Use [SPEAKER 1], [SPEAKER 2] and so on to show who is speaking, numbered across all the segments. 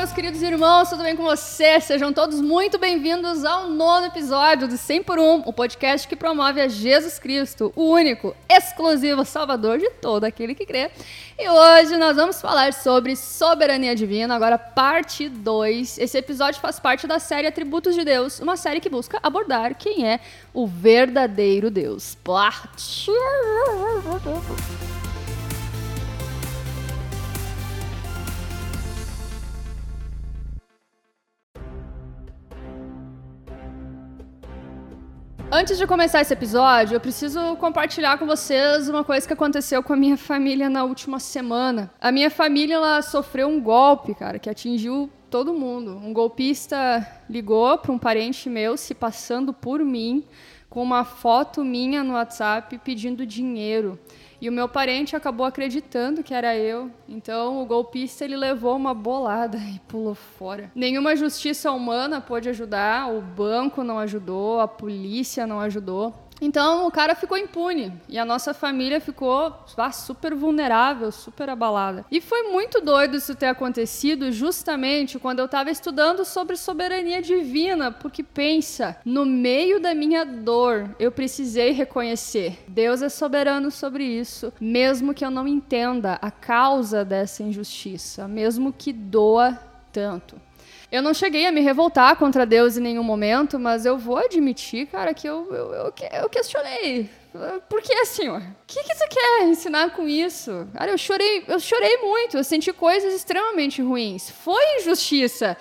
[SPEAKER 1] Meus queridos irmãos, tudo bem com vocês? Sejam todos muito bem-vindos ao nono episódio do 100 por 1, o podcast que promove a Jesus Cristo, o único, exclusivo Salvador de todo aquele que crê. E hoje nós vamos falar sobre soberania divina, agora parte 2. Esse episódio faz parte da série Atributos de Deus, uma série que busca abordar quem é o verdadeiro Deus. Parte. Antes de começar esse episódio, eu preciso compartilhar com vocês uma coisa que aconteceu com a minha família na última semana. A minha família ela sofreu um golpe, cara, que atingiu todo mundo. Um golpista ligou para um parente meu se passando por mim com uma foto minha no WhatsApp pedindo dinheiro. E o meu parente acabou acreditando que era eu. Então o golpista ele levou uma bolada e pulou fora. Nenhuma justiça humana pôde ajudar, o banco não ajudou, a polícia não ajudou. Então o cara ficou impune e a nossa família ficou ah, super vulnerável, super abalada. E foi muito doido isso ter acontecido justamente quando eu estava estudando sobre soberania divina, porque pensa, no meio da minha dor, eu precisei reconhecer, Deus é soberano sobre isso, mesmo que eu não entenda a causa dessa injustiça, mesmo que doa tanto. Eu não cheguei a me revoltar contra Deus em nenhum momento, mas eu vou admitir, cara, que eu, eu, eu, eu questionei. Por que, senhor? O que, que você quer ensinar com isso? Cara, eu chorei, eu chorei muito, eu senti coisas extremamente ruins. Foi injustiça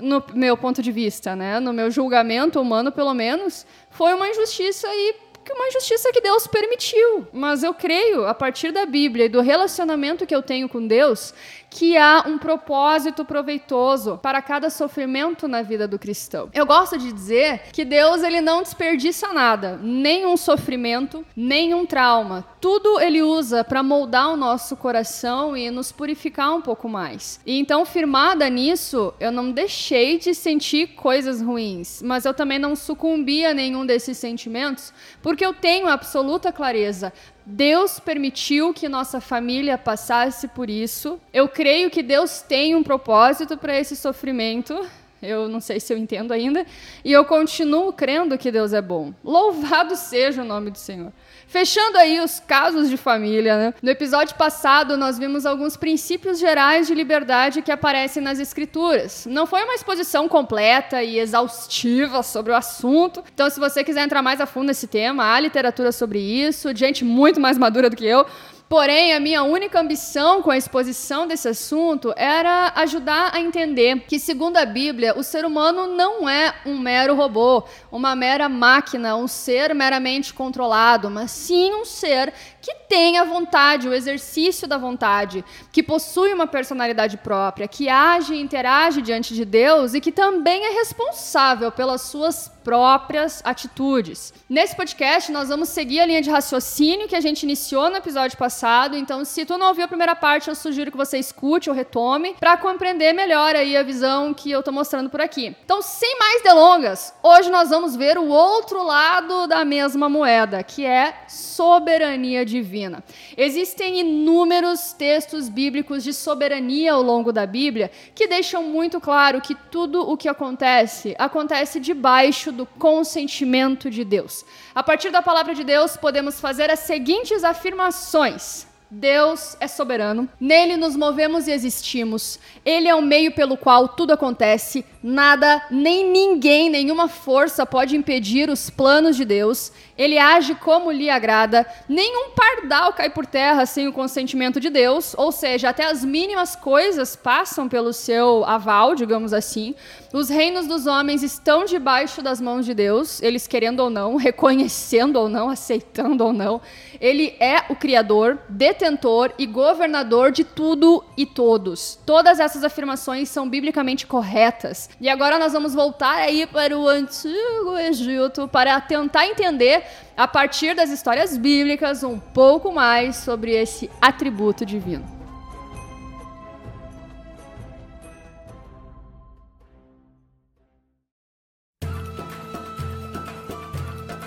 [SPEAKER 1] no meu ponto de vista, né? No meu julgamento humano, pelo menos, foi uma injustiça e que uma injustiça que Deus permitiu. Mas eu creio, a partir da Bíblia e do relacionamento que eu tenho com Deus, que há um propósito proveitoso para cada sofrimento na vida do cristão. Eu gosto de dizer que Deus ele não desperdiça nada, nenhum sofrimento, nenhum trauma. Tudo ele usa para moldar o nosso coração e nos purificar um pouco mais. E então, firmada nisso, eu não deixei de sentir coisas ruins, mas eu também não sucumbi a nenhum desses sentimentos, porque eu tenho absoluta clareza Deus permitiu que nossa família passasse por isso. Eu creio que Deus tem um propósito para esse sofrimento. Eu não sei se eu entendo ainda. E eu continuo crendo que Deus é bom. Louvado seja o nome do Senhor. Fechando aí os casos de família, né? No episódio passado, nós vimos alguns princípios gerais de liberdade que aparecem nas escrituras. Não foi uma exposição completa e exaustiva sobre o assunto. Então, se você quiser entrar mais a fundo nesse tema, há literatura sobre isso, gente muito mais madura do que eu. Porém, a minha única ambição com a exposição desse assunto era ajudar a entender que, segundo a Bíblia, o ser humano não é um mero robô, uma mera máquina, um ser meramente controlado, mas sim um ser que tem a vontade, o exercício da vontade, que possui uma personalidade própria, que age e interage diante de Deus e que também é responsável pelas suas próprias atitudes. Nesse podcast, nós vamos seguir a linha de raciocínio que a gente iniciou no episódio passado. Então, se tu não ouviu a primeira parte, eu sugiro que você escute ou retome para compreender melhor aí a visão que eu estou mostrando por aqui. Então, sem mais delongas, hoje nós vamos ver o outro lado da mesma moeda, que é soberania divina. Existem inúmeros textos bíblicos de soberania ao longo da Bíblia que deixam muito claro que tudo o que acontece acontece debaixo do consentimento de Deus. A partir da palavra de Deus, podemos fazer as seguintes afirmações. Deus é soberano, nele nos movemos e existimos. Ele é o meio pelo qual tudo acontece. Nada, nem ninguém, nenhuma força pode impedir os planos de Deus. Ele age como lhe agrada. Nenhum pardal cai por terra sem o consentimento de Deus, ou seja, até as mínimas coisas passam pelo seu aval, digamos assim. Os reinos dos homens estão debaixo das mãos de Deus, eles querendo ou não, reconhecendo ou não, aceitando ou não. Ele é o criador, detentor e governador de tudo e todos. Todas essas afirmações são biblicamente corretas. E agora nós vamos voltar aí para o antigo Egito para tentar entender a partir das histórias bíblicas um pouco mais sobre esse atributo divino.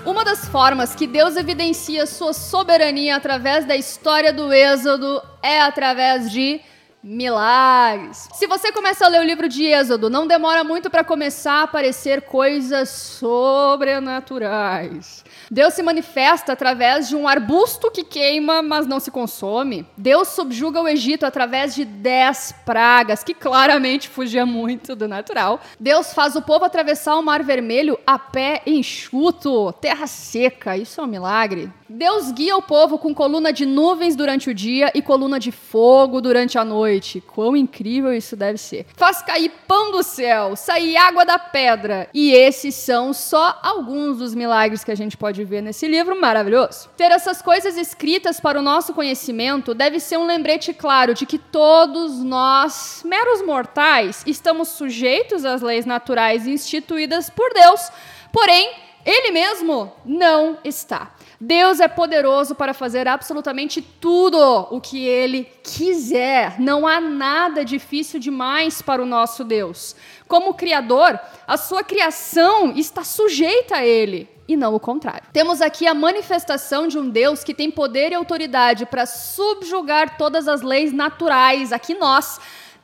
[SPEAKER 1] Uma das formas que Deus evidencia sua soberania através da história do Êxodo é através de milagres. Se você começa a ler o livro de Êxodo, não demora muito para começar a aparecer coisas sobrenaturais. Deus se manifesta através de um arbusto que queima, mas não se consome. Deus subjuga o Egito através de dez pragas, que claramente fugia muito do natural. Deus faz o povo atravessar o Mar Vermelho a pé enxuto, terra seca. Isso é um milagre. Deus guia o povo com coluna de nuvens durante o dia e coluna de fogo durante a noite. Quão incrível isso deve ser. Faz cair pão do céu, sair água da pedra. E esses são só alguns dos milagres que a gente pode ver nesse livro maravilhoso. Ter essas coisas escritas para o nosso conhecimento deve ser um lembrete claro de que todos nós, meros mortais, estamos sujeitos às leis naturais instituídas por Deus. Porém, ele mesmo não está. Deus é poderoso para fazer absolutamente tudo o que ele quiser. Não há nada difícil demais para o nosso Deus. Como Criador, a sua criação está sujeita a ele e não o contrário. Temos aqui a manifestação de um Deus que tem poder e autoridade para subjugar todas as leis naturais, aqui nós,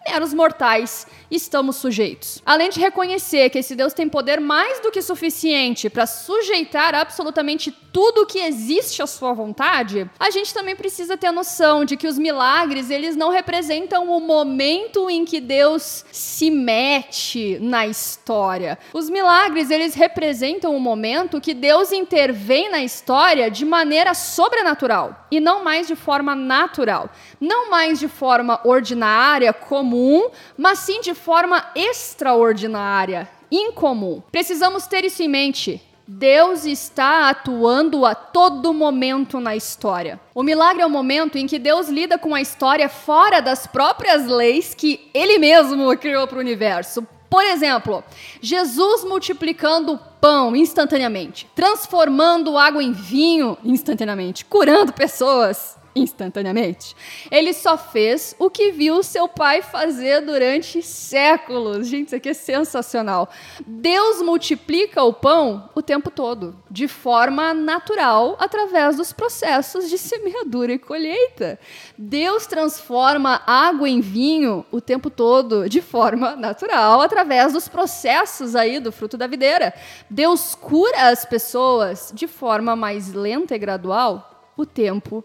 [SPEAKER 1] meros mortais estamos sujeitos. Além de reconhecer que esse Deus tem poder mais do que suficiente para sujeitar absolutamente tudo que existe à sua vontade, a gente também precisa ter a noção de que os milagres, eles não representam o momento em que Deus se mete na história. Os milagres, eles representam o momento que Deus intervém na história de maneira sobrenatural e não mais de forma natural, não mais de forma ordinária, comum, mas sim de forma extraordinária, incomum. Precisamos ter isso em mente. Deus está atuando a todo momento na história. O milagre é o momento em que Deus lida com a história fora das próprias leis que Ele mesmo criou para o universo. Por exemplo, Jesus multiplicando pão instantaneamente, transformando água em vinho instantaneamente, curando pessoas instantaneamente. Ele só fez o que viu seu pai fazer durante séculos. Gente, isso aqui é sensacional. Deus multiplica o pão o tempo todo, de forma natural, através dos processos de semeadura e colheita. Deus transforma água em vinho o tempo todo, de forma natural, através dos processos aí do fruto da videira. Deus cura as pessoas de forma mais lenta e gradual o tempo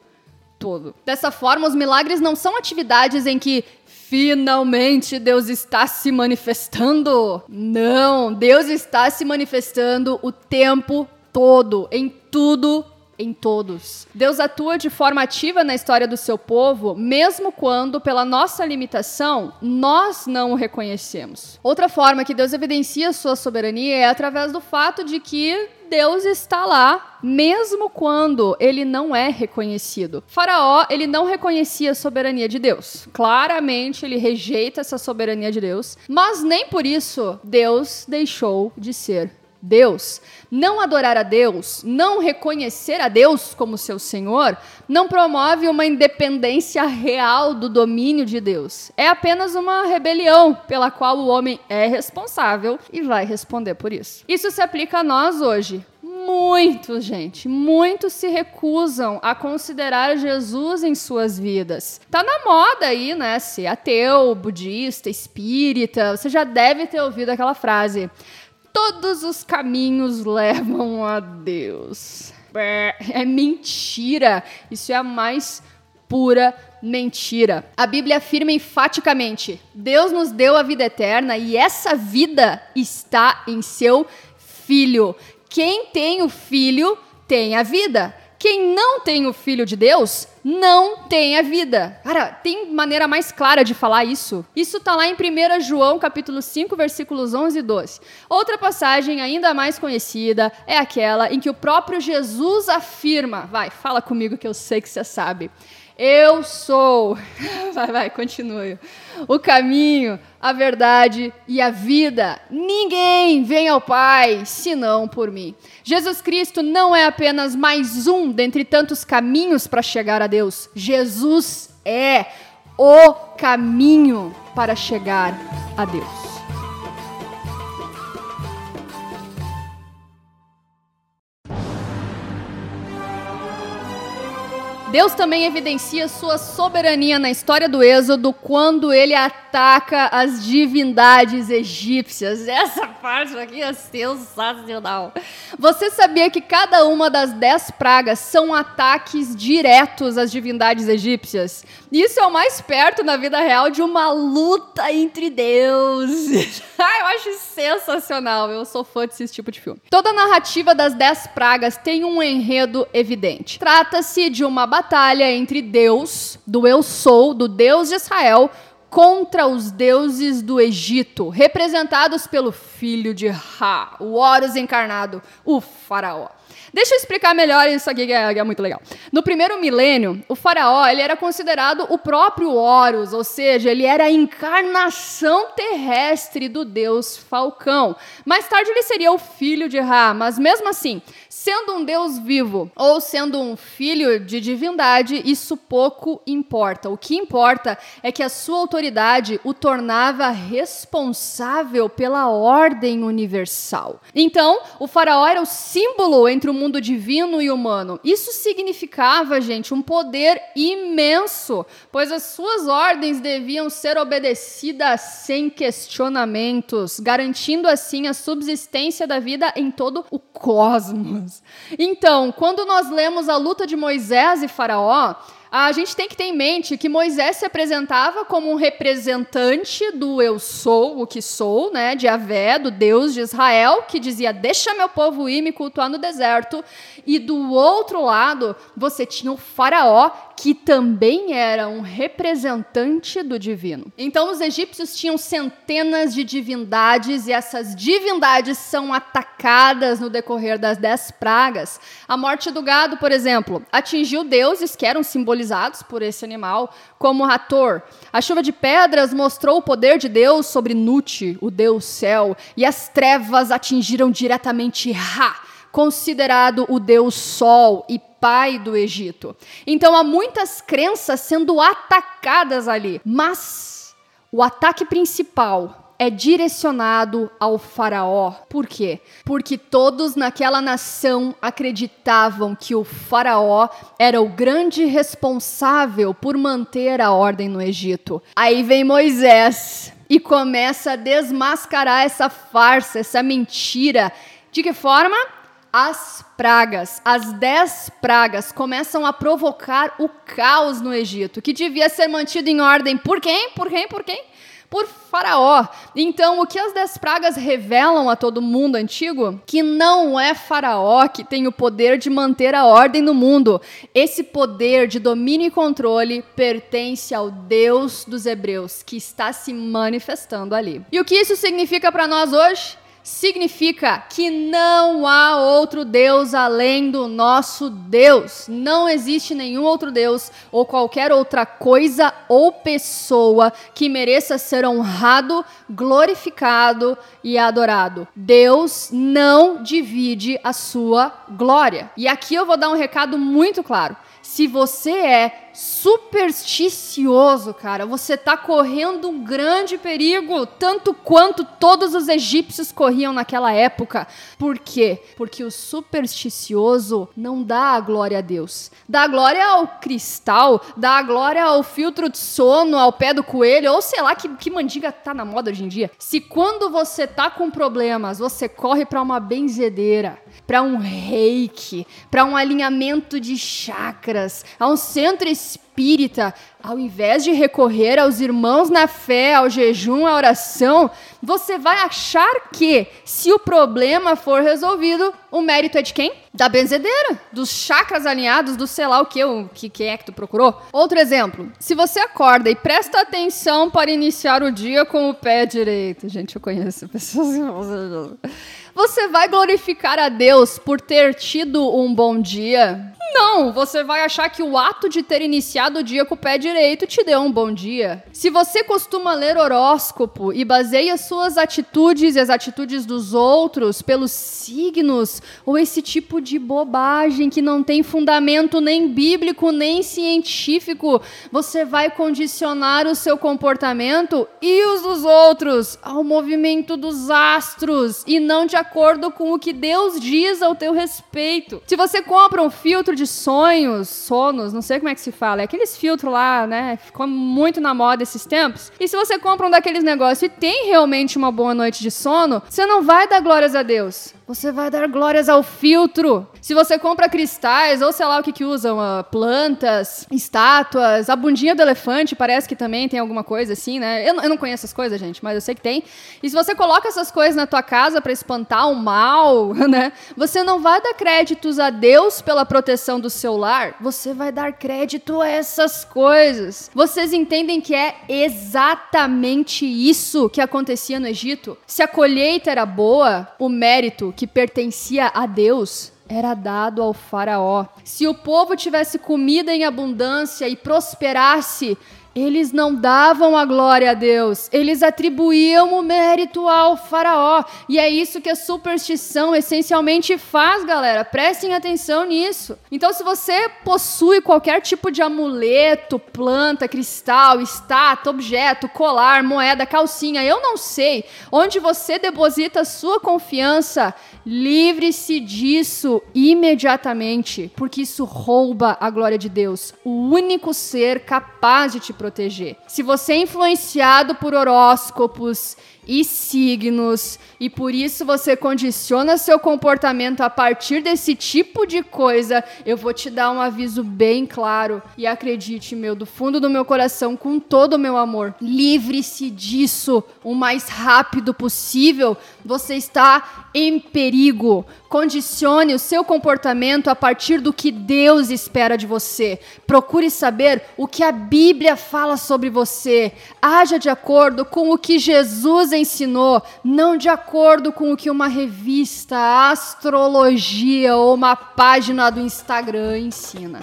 [SPEAKER 1] todo. Dessa forma, os milagres não são atividades em que finalmente Deus está se manifestando. Não, Deus está se manifestando o tempo todo, em tudo em todos. Deus atua de forma ativa na história do seu povo, mesmo quando, pela nossa limitação, nós não o reconhecemos. Outra forma que Deus evidencia sua soberania é através do fato de que Deus está lá, mesmo quando ele não é reconhecido. Faraó, ele não reconhecia a soberania de Deus. Claramente, ele rejeita essa soberania de Deus, mas nem por isso Deus deixou de ser Deus. Não adorar a Deus, não reconhecer a Deus como seu Senhor, não promove uma independência real do domínio de Deus. É apenas uma rebelião pela qual o homem é responsável e vai responder por isso. Isso se aplica a nós hoje. Muitos, gente, muitos se recusam a considerar Jesus em suas vidas. Tá na moda aí, né? Ser ateu, budista, espírita. Você já deve ter ouvido aquela frase todos os caminhos levam a Deus. É mentira. Isso é a mais pura mentira. A Bíblia afirma enfaticamente: Deus nos deu a vida eterna e essa vida está em seu Filho. Quem tem o Filho tem a vida. Quem não tem o Filho de Deus não tem a vida. Cara, tem maneira mais clara de falar isso? Isso tá lá em 1 João, capítulo 5, versículos 11 e 12. Outra passagem ainda mais conhecida é aquela em que o próprio Jesus afirma, vai, fala comigo que eu sei que você sabe. Eu sou, vai, vai, continue. O caminho, a verdade e a vida. Ninguém vem ao Pai senão por mim. Jesus Cristo não é apenas mais um dentre tantos caminhos para chegar a Deus. Jesus é o caminho para chegar a Deus. Deus também evidencia sua soberania na história do Êxodo quando ele ataca as divindades egípcias. Essa parte aqui é sensacional. Você sabia que cada uma das dez pragas são ataques diretos às divindades egípcias? Isso é o mais perto na vida real de uma luta entre deuses. eu acho sensacional. Eu sou fã desse tipo de filme. Toda a narrativa das dez pragas tem um enredo evidente. Trata-se de uma batalha entre Deus, do eu sou, do Deus de Israel, contra os deuses do Egito, representados pelo filho de Ra, o Horus encarnado, o faraó. Deixa eu explicar melhor isso aqui que é, que é, muito legal. No primeiro milênio, o faraó ele era considerado o próprio Horus, ou seja, ele era a encarnação terrestre do deus Falcão. Mais tarde ele seria o filho de Ra, mas mesmo assim, sendo um deus vivo ou sendo um filho de divindade, isso pouco importa. O que importa é que a sua autoridade o tornava responsável pela ordem universal. Então, o faraó era o símbolo entre o mundo divino e humano. Isso significava, gente, um poder imenso, pois as suas ordens deviam ser obedecidas sem questionamentos, garantindo assim a subsistência da vida em todo o cosmos. Então, quando nós lemos a luta de Moisés e Faraó, a gente tem que ter em mente que Moisés se apresentava como um representante do eu sou, o que sou, né, de Avé, do Deus de Israel, que dizia: "Deixa meu povo ir me cultuar no deserto". E do outro lado, você tinha o faraó, que também era um representante do divino. Então os egípcios tinham centenas de divindades e essas divindades são atacadas no decorrer das dez pragas. A morte do gado, por exemplo, atingiu deuses que eram simbolizados por esse animal, como Hathor. A chuva de pedras mostrou o poder de Deus sobre Nut, o deus céu, e as trevas atingiram diretamente Ra, considerado o deus sol e pai do Egito. Então há muitas crenças sendo atacadas ali, mas o ataque principal é direcionado ao faraó. Por quê? Porque todos naquela nação acreditavam que o faraó era o grande responsável por manter a ordem no Egito. Aí vem Moisés e começa a desmascarar essa farsa, essa mentira. De que forma? As pragas, as dez pragas, começam a provocar o caos no Egito, que devia ser mantido em ordem por quem? Por quem? Por quem? Por Faraó. Então, o que as dez pragas revelam a todo mundo antigo? Que não é Faraó que tem o poder de manter a ordem no mundo. Esse poder de domínio e controle pertence ao Deus dos Hebreus, que está se manifestando ali. E o que isso significa para nós hoje? Significa que não há outro Deus além do nosso Deus. Não existe nenhum outro Deus ou qualquer outra coisa ou pessoa que mereça ser honrado, glorificado e adorado. Deus não divide a sua glória. E aqui eu vou dar um recado muito claro. Se você é supersticioso, cara, você está correndo um grande perigo, tanto quanto todos os egípcios corriam naquela época. Por quê? Porque o supersticioso não dá a glória a Deus. Dá a glória ao cristal, dá a glória ao filtro de sono, ao pé do coelho, ou sei lá que, que mandiga tá na moda hoje em dia. Se quando você tá com problemas, você corre para uma benzedeira, para um reiki, para um alinhamento de chakras, a um centro espírita, Spirit. Ao invés de recorrer aos irmãos na fé, ao jejum, à oração, você vai achar que, se o problema for resolvido, o mérito é de quem? Da benzedeira, dos chakras alinhados, do sei lá o que, o que é que tu procurou. Outro exemplo, se você acorda e presta atenção para iniciar o dia com o pé direito. Gente, eu conheço pessoas você vai glorificar a Deus por ter tido um bom dia? Não, você vai achar que o ato de ter iniciado iniciado o dia com o pé direito te deu um bom dia. Se você costuma ler horóscopo e baseia suas atitudes e as atitudes dos outros pelos signos ou esse tipo de bobagem que não tem fundamento nem bíblico nem científico, você vai condicionar o seu comportamento e os dos outros ao movimento dos astros e não de acordo com o que Deus diz ao teu respeito. Se você compra um filtro de sonhos, sonos, não sei como é que se fala, é aqueles filtros lá, né? Ficou muito na moda esses tempos. E se você compra um daqueles negócios e tem realmente uma boa noite de sono, você não vai dar glórias a Deus. Você vai dar glórias ao filtro. Se você compra cristais, ou sei lá o que que usam, uh, plantas, estátuas, a bundinha do elefante parece que também tem alguma coisa assim, né? Eu, eu não conheço essas coisas, gente, mas eu sei que tem. E se você coloca essas coisas na tua casa para espantar o mal, né? Você não vai dar créditos a Deus pela proteção do seu lar, você vai dar crédito a essas coisas. Vocês entendem que é exatamente isso que acontecia no Egito? Se a colheita era boa, o mérito que pertencia a Deus era dado ao Faraó. Se o povo tivesse comida em abundância e prosperasse, eles não davam a glória a Deus, eles atribuíam o mérito ao Faraó. E é isso que a superstição essencialmente faz, galera. Prestem atenção nisso. Então, se você possui qualquer tipo de amuleto, planta, cristal, estátua, objeto, colar, moeda, calcinha, eu não sei onde você deposita sua confiança, livre-se disso imediatamente, porque isso rouba a glória de Deus, o único ser capaz de te proteger proteger. Se você é influenciado por horóscopos e signos, e por isso você condiciona seu comportamento a partir desse tipo de coisa, eu vou te dar um aviso bem claro. E acredite, meu, do fundo do meu coração, com todo o meu amor, livre-se disso o mais rápido possível. Você está em perigo. Condicione o seu comportamento a partir do que Deus espera de você. Procure saber o que a Bíblia fala sobre você. Haja de acordo com o que Jesus ensinou, não de acordo com o que uma revista, astrologia ou uma página do Instagram ensina.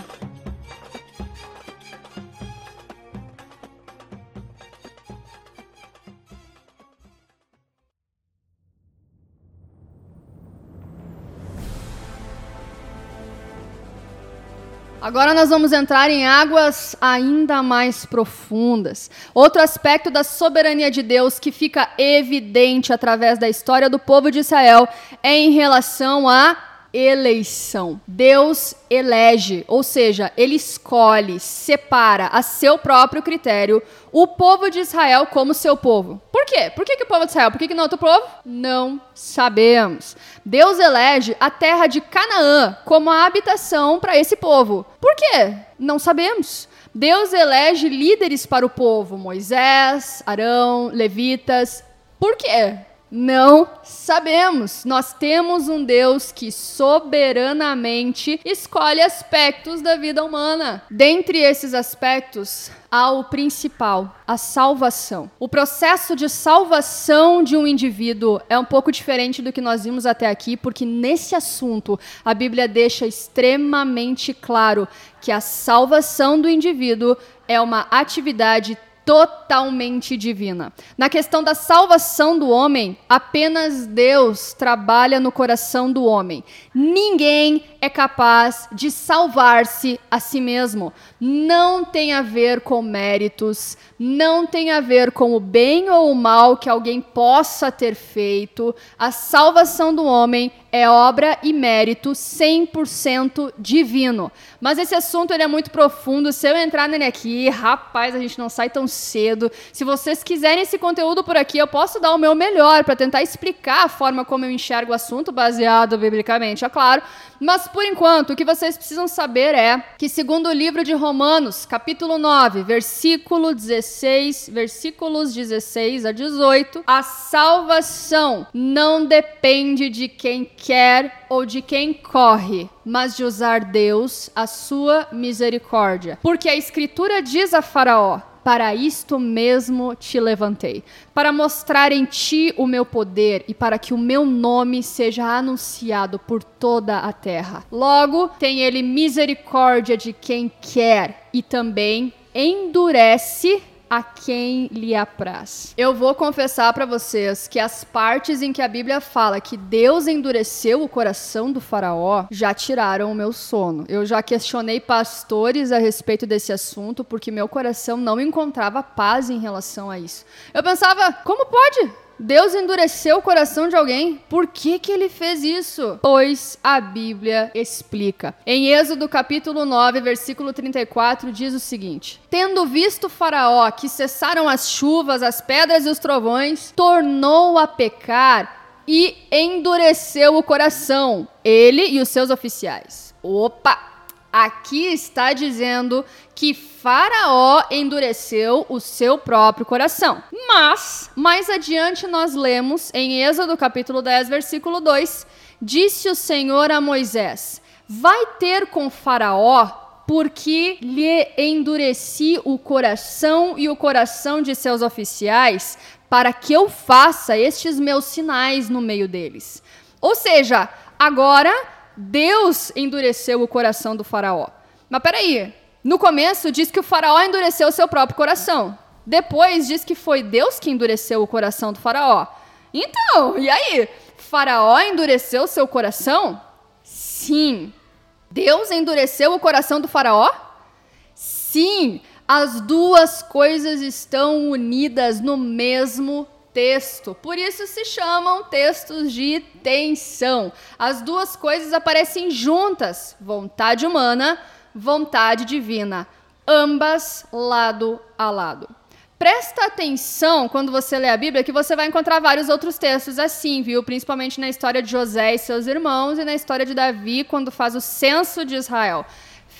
[SPEAKER 1] Agora nós vamos entrar em águas ainda mais profundas. Outro aspecto da soberania de Deus que fica evidente através da história do povo de Israel é em relação à eleição. Deus elege, ou seja, ele escolhe, separa a seu próprio critério o povo de Israel como seu povo. Por quê? Por que, que o povo de Israel? Por que, que não outro povo? Não sabemos. Deus elege a terra de Canaã como a habitação para esse povo. Por quê? Não sabemos. Deus elege líderes para o povo: Moisés, Arão, levitas. Por quê? Não sabemos. Nós temos um Deus que soberanamente escolhe aspectos da vida humana. Dentre esses aspectos, há o principal, a salvação. O processo de salvação de um indivíduo é um pouco diferente do que nós vimos até aqui, porque nesse assunto a Bíblia deixa extremamente claro que a salvação do indivíduo é uma atividade totalmente divina. Na questão da salvação do homem, apenas Deus trabalha no coração do homem. Ninguém é capaz de salvar-se a si mesmo. Não tem a ver com méritos, não tem a ver com o bem ou o mal que alguém possa ter feito. A salvação do homem é obra e mérito 100% divino. Mas esse assunto ele é muito profundo. Se eu entrar nele aqui, rapaz, a gente não sai tão cedo. Se vocês quiserem esse conteúdo por aqui, eu posso dar o meu melhor para tentar explicar a forma como eu enxergo o assunto, baseado biblicamente, é claro. Mas por enquanto, o que vocês precisam saber é que, segundo o livro de Romanos, capítulo 9, versículo 16, versículos 16 a 18, a salvação não depende de quem quer ou de quem corre, mas de usar Deus, a sua misericórdia. Porque a Escritura diz a Faraó: para isto mesmo te levantei, para mostrar em ti o meu poder e para que o meu nome seja anunciado por toda a terra. Logo, tem ele misericórdia de quem quer e também endurece a quem lhe apraz. Eu vou confessar para vocês que as partes em que a Bíblia fala que Deus endureceu o coração do faraó já tiraram o meu sono. Eu já questionei pastores a respeito desse assunto porque meu coração não encontrava paz em relação a isso. Eu pensava, como pode? Deus endureceu o coração de alguém. Por que, que ele fez isso? Pois a Bíblia explica. Em Êxodo capítulo 9, versículo 34, diz o seguinte: Tendo visto Faraó que cessaram as chuvas, as pedras e os trovões, tornou a pecar e endureceu o coração, ele e os seus oficiais. Opa! Aqui está dizendo que Faraó endureceu o seu próprio coração. Mas, mais adiante nós lemos em Êxodo capítulo 10, versículo 2, disse o Senhor a Moisés: Vai ter com Faraó porque lhe endureci o coração e o coração de seus oficiais, para que eu faça estes meus sinais no meio deles. Ou seja, agora Deus endureceu o coração do faraó. Mas peraí, no começo diz que o faraó endureceu o seu próprio coração. Depois diz que foi Deus que endureceu o coração do faraó. Então, e aí? Faraó endureceu seu coração? Sim. Deus endureceu o coração do faraó? Sim. As duas coisas estão unidas no mesmo texto. Por isso se chamam textos de tensão. As duas coisas aparecem juntas: vontade humana, vontade divina, ambas lado a lado. Presta atenção quando você lê a Bíblia que você vai encontrar vários outros textos assim, viu? Principalmente na história de José e seus irmãos e na história de Davi quando faz o censo de Israel.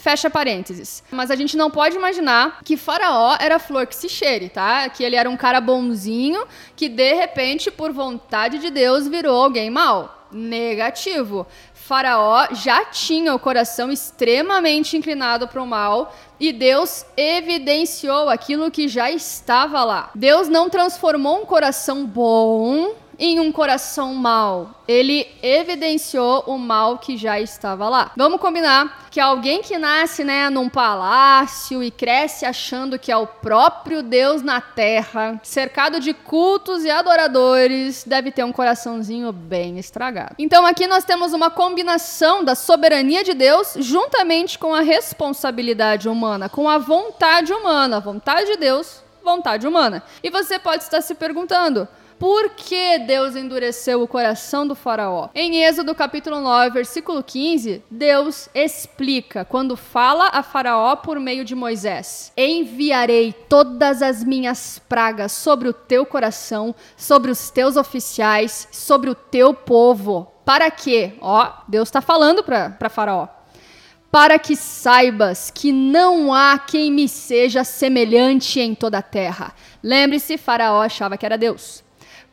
[SPEAKER 1] Fecha parênteses. Mas a gente não pode imaginar que Faraó era flor que se cheire, tá? Que ele era um cara bonzinho que de repente, por vontade de Deus, virou alguém mau. Negativo. Faraó já tinha o coração extremamente inclinado para o mal e Deus evidenciou aquilo que já estava lá. Deus não transformou um coração bom em um coração mau. Ele evidenciou o mal que já estava lá. Vamos combinar que alguém que nasce, né, num palácio e cresce achando que é o próprio Deus na terra, cercado de cultos e adoradores, deve ter um coraçãozinho bem estragado. Então aqui nós temos uma combinação da soberania de Deus juntamente com a responsabilidade humana, com a vontade humana, vontade de Deus, vontade humana. E você pode estar se perguntando: por que Deus endureceu o coração do faraó? Em Êxodo capítulo 9, versículo 15, Deus explica quando fala a faraó por meio de Moisés: Enviarei todas as minhas pragas sobre o teu coração, sobre os teus oficiais, sobre o teu povo. Para quê? Ó, Deus está falando para faraó para que saibas que não há quem me seja semelhante em toda a terra. Lembre-se, Faraó achava que era Deus.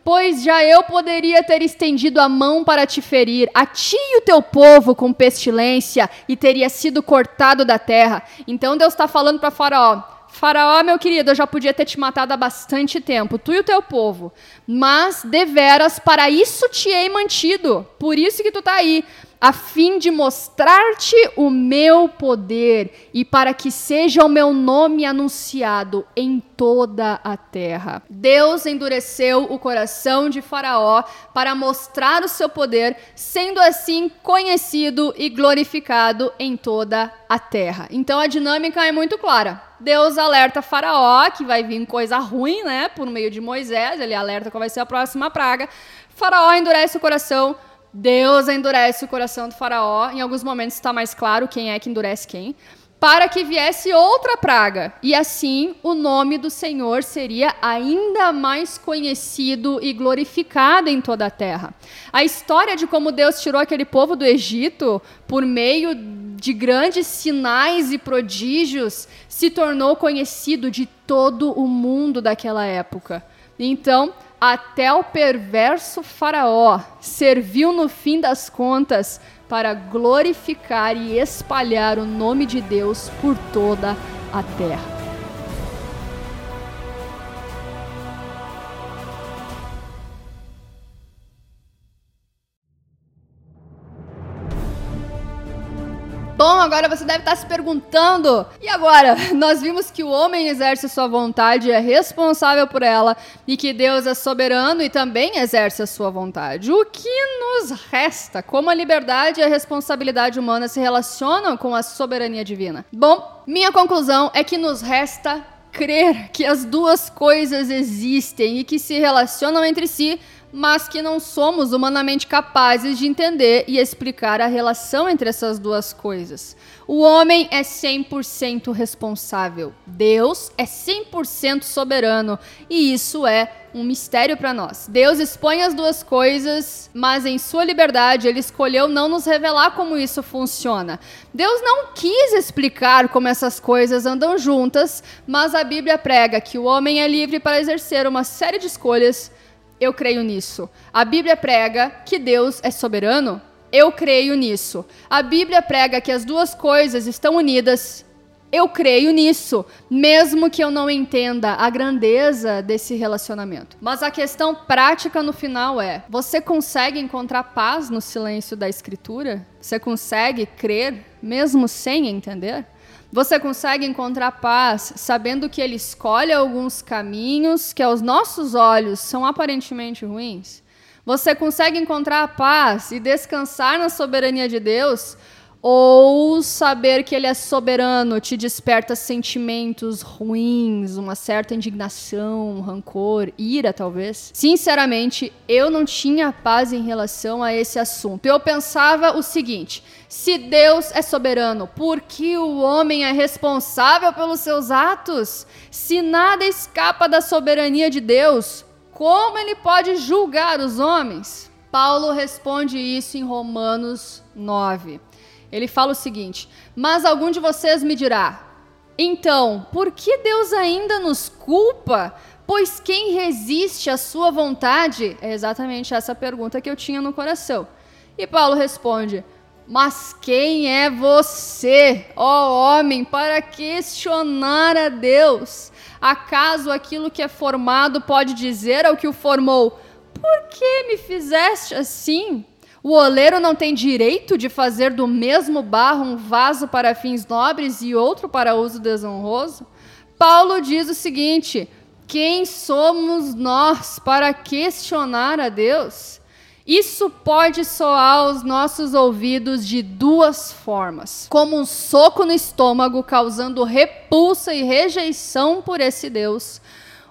[SPEAKER 1] Pois já eu poderia ter estendido a mão para te ferir, a ti e o teu povo com pestilência, e teria sido cortado da terra. Então Deus está falando para Faraó: Faraó, meu querido, eu já podia ter te matado há bastante tempo, tu e o teu povo. Mas, deveras, para isso te hei mantido. Por isso que tu está aí a fim de mostrar-te o meu poder e para que seja o meu nome anunciado em toda a terra. Deus endureceu o coração de Faraó para mostrar o seu poder, sendo assim conhecido e glorificado em toda a terra. Então a dinâmica é muito clara. Deus alerta Faraó que vai vir coisa ruim, né, por meio de Moisés, ele alerta qual vai ser a próxima praga. Faraó endurece o coração Deus endurece o coração do faraó. Em alguns momentos está mais claro quem é que endurece quem. Para que viesse outra praga. E assim o nome do Senhor seria ainda mais conhecido e glorificado em toda a terra. A história de como Deus tirou aquele povo do Egito por meio de grandes sinais e prodígios se tornou conhecido de todo o mundo daquela época. Então, até o perverso Faraó serviu no fim das contas para glorificar e espalhar o nome de Deus por toda a terra. Bom, agora você deve estar se perguntando. E agora? Nós vimos que o homem exerce sua vontade, é responsável por ela e que Deus é soberano e também exerce a sua vontade. O que nos resta? Como a liberdade e a responsabilidade humana se relacionam com a soberania divina? Bom, minha conclusão é que nos resta crer que as duas coisas existem e que se relacionam entre si mas que não somos humanamente capazes de entender e explicar a relação entre essas duas coisas. O homem é 100% responsável, Deus é 100% soberano, e isso é um mistério para nós. Deus expõe as duas coisas, mas em sua liberdade ele escolheu não nos revelar como isso funciona. Deus não quis explicar como essas coisas andam juntas, mas a Bíblia prega que o homem é livre para exercer uma série de escolhas eu creio nisso. A Bíblia prega que Deus é soberano? Eu creio nisso. A Bíblia prega que as duas coisas estão unidas? Eu creio nisso, mesmo que eu não entenda a grandeza desse relacionamento. Mas a questão prática no final é: você consegue encontrar paz no silêncio da Escritura? Você consegue crer mesmo sem entender? Você consegue encontrar paz sabendo que Ele escolhe alguns caminhos que aos nossos olhos são aparentemente ruins? Você consegue encontrar paz e descansar na soberania de Deus ou saber que ele é soberano te desperta sentimentos ruins, uma certa indignação, rancor, ira talvez? Sinceramente, eu não tinha paz em relação a esse assunto. Eu pensava o seguinte: se Deus é soberano, por que o homem é responsável pelos seus atos? Se nada escapa da soberania de Deus, como ele pode julgar os homens? Paulo responde isso em Romanos 9. Ele fala o seguinte: Mas algum de vocês me dirá, então, por que Deus ainda nos culpa? Pois quem resiste à sua vontade? É exatamente essa pergunta que eu tinha no coração. E Paulo responde: Mas quem é você, ó homem, para questionar a Deus? Acaso aquilo que é formado pode dizer ao que o formou: Por que me fizeste assim? O oleiro não tem direito de fazer do mesmo barro um vaso para fins nobres e outro para uso desonroso? Paulo diz o seguinte: quem somos nós para questionar a Deus? Isso pode soar aos nossos ouvidos de duas formas: como um soco no estômago, causando repulsa e rejeição por esse Deus,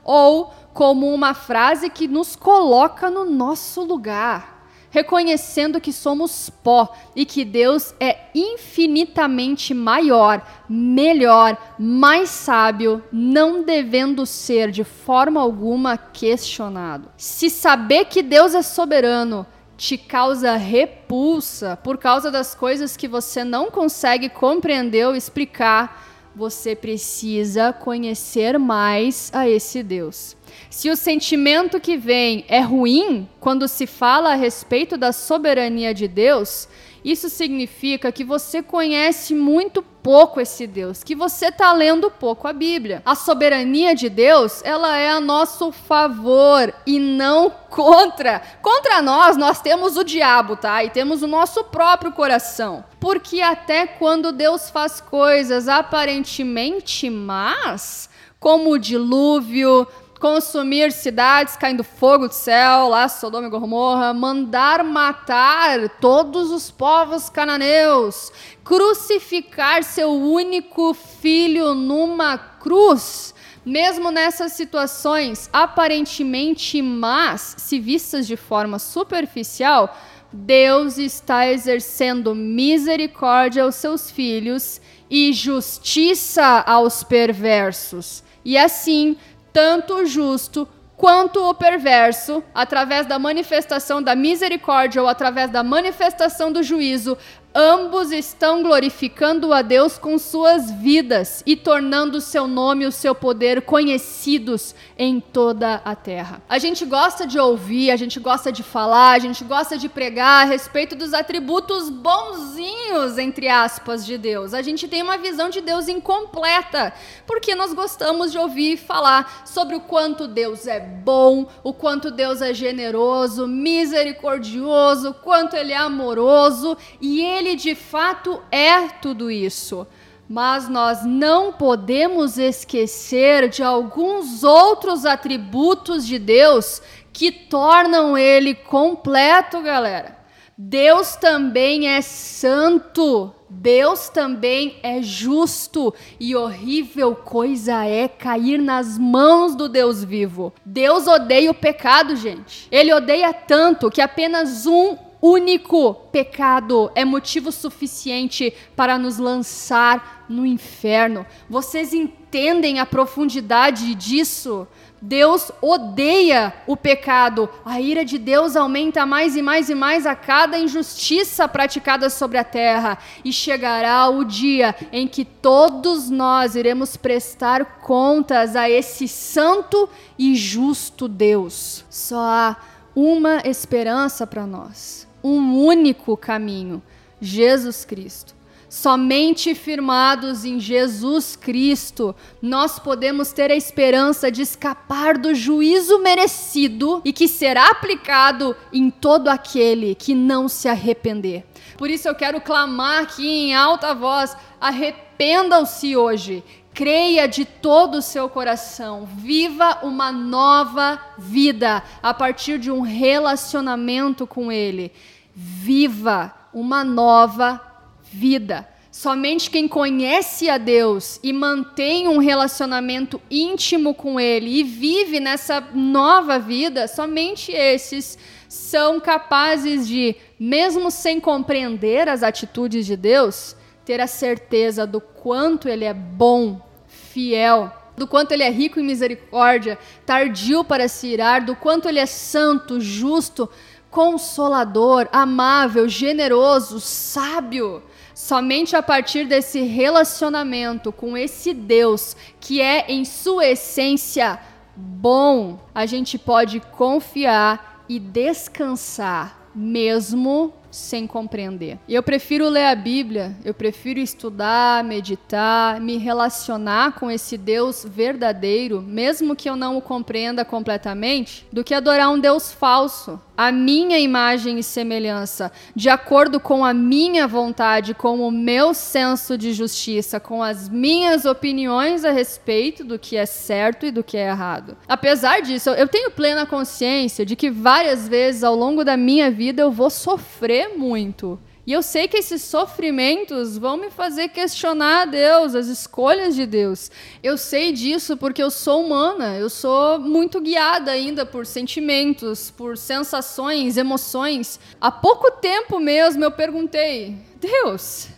[SPEAKER 1] ou como uma frase que nos coloca no nosso lugar reconhecendo que somos pó e que Deus é infinitamente maior, melhor, mais sábio, não devendo ser de forma alguma questionado. Se saber que Deus é soberano te causa repulsa por causa das coisas que você não consegue compreender ou explicar, você precisa conhecer mais a esse Deus. Se o sentimento que vem é ruim quando se fala a respeito da soberania de Deus, isso significa que você conhece muito pouco esse Deus, que você está lendo pouco a Bíblia. A soberania de Deus, ela é a nosso favor e não contra. Contra nós, nós temos o diabo, tá? E temos o nosso próprio coração. Porque até quando Deus faz coisas aparentemente más, como o dilúvio, consumir cidades caindo fogo do céu, lá Sodoma e Gomorra, mandar matar todos os povos cananeus, crucificar seu único filho numa cruz. Mesmo nessas situações aparentemente más, se vistas de forma superficial, Deus está exercendo misericórdia aos seus filhos e justiça aos perversos. E assim, tanto o justo quanto o perverso, através da manifestação da misericórdia ou através da manifestação do juízo, Ambos estão glorificando a Deus com suas vidas e tornando o seu nome e o seu poder conhecidos em toda a terra. A gente gosta de ouvir, a gente gosta de falar, a gente gosta de pregar a respeito dos atributos bonzinhos, entre aspas, de Deus. A gente tem uma visão de Deus incompleta, porque nós gostamos de ouvir falar sobre o quanto Deus é bom, o quanto Deus é generoso, misericordioso, o quanto ele é amoroso e ele ele de fato é tudo isso. Mas nós não podemos esquecer de alguns outros atributos de Deus que tornam ele completo, galera. Deus também é santo, Deus também é justo e horrível coisa é cair nas mãos do Deus vivo. Deus odeia o pecado, gente. Ele odeia tanto que apenas um único pecado é motivo suficiente para nos lançar no inferno. Vocês entendem a profundidade disso? Deus odeia o pecado. A ira de Deus aumenta mais e mais e mais a cada injustiça praticada sobre a terra. E chegará o dia em que todos nós iremos prestar contas a esse santo e justo Deus. Só há uma esperança para nós, um único caminho: Jesus Cristo. Somente firmados em Jesus Cristo, nós podemos ter a esperança de escapar do juízo merecido e que será aplicado em todo aquele que não se arrepender. Por isso eu quero clamar aqui em alta voz: arrependam-se hoje. Creia de todo o seu coração, viva uma nova vida a partir de um relacionamento com Ele. Viva uma nova vida. Somente quem conhece a Deus e mantém um relacionamento íntimo com Ele e vive nessa nova vida, somente esses são capazes de, mesmo sem compreender as atitudes de Deus, ter a certeza do quanto Ele é bom, fiel, do quanto Ele é rico em misericórdia, tardio para se irar, do quanto Ele é santo, justo, consolador, amável, generoso, sábio. Somente a partir desse relacionamento com esse Deus, que é em sua essência bom, a gente pode confiar e descansar, mesmo sem compreender. Eu prefiro ler a Bíblia, eu prefiro estudar, meditar, me relacionar com esse Deus verdadeiro, mesmo que eu não o compreenda completamente, do que adorar um Deus falso, a minha imagem e semelhança, de acordo com a minha vontade, com o meu senso de justiça, com as minhas opiniões a respeito do que é certo e do que é errado. Apesar disso, eu tenho plena consciência de que várias vezes ao longo da minha vida eu vou sofrer muito. E eu sei que esses sofrimentos vão me fazer questionar a Deus, as escolhas de Deus. Eu sei disso porque eu sou humana, eu sou muito guiada ainda por sentimentos, por sensações, emoções. Há pouco tempo mesmo eu perguntei: Deus,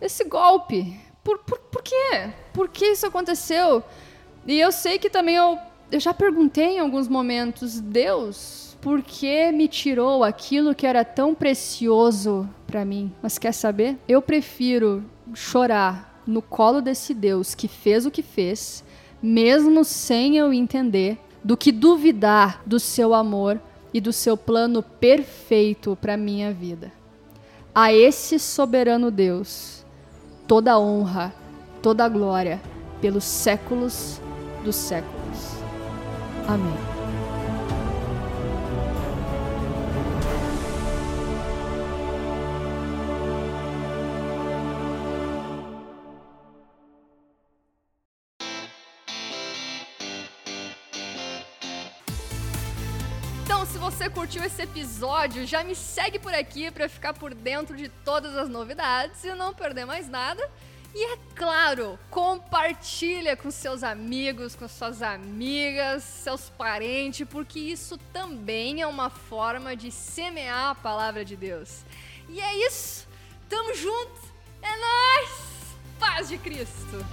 [SPEAKER 1] esse golpe, por, por, por quê? Por que isso aconteceu? E eu sei que também eu, eu já perguntei em alguns momentos: Deus, por que me tirou aquilo que era tão precioso para mim? Mas quer saber? Eu prefiro chorar no colo desse Deus que fez o que fez, mesmo sem eu entender, do que duvidar do seu amor e do seu plano perfeito para minha vida. A esse soberano Deus, toda honra, toda glória pelos séculos dos séculos. Amém. Episódio, já me segue por aqui para ficar por dentro de todas as novidades e não perder mais nada. E é claro, compartilha com seus amigos, com suas amigas, seus parentes, porque isso também é uma forma de semear a palavra de Deus. E é isso. Tamo junto. É nós. Paz de Cristo.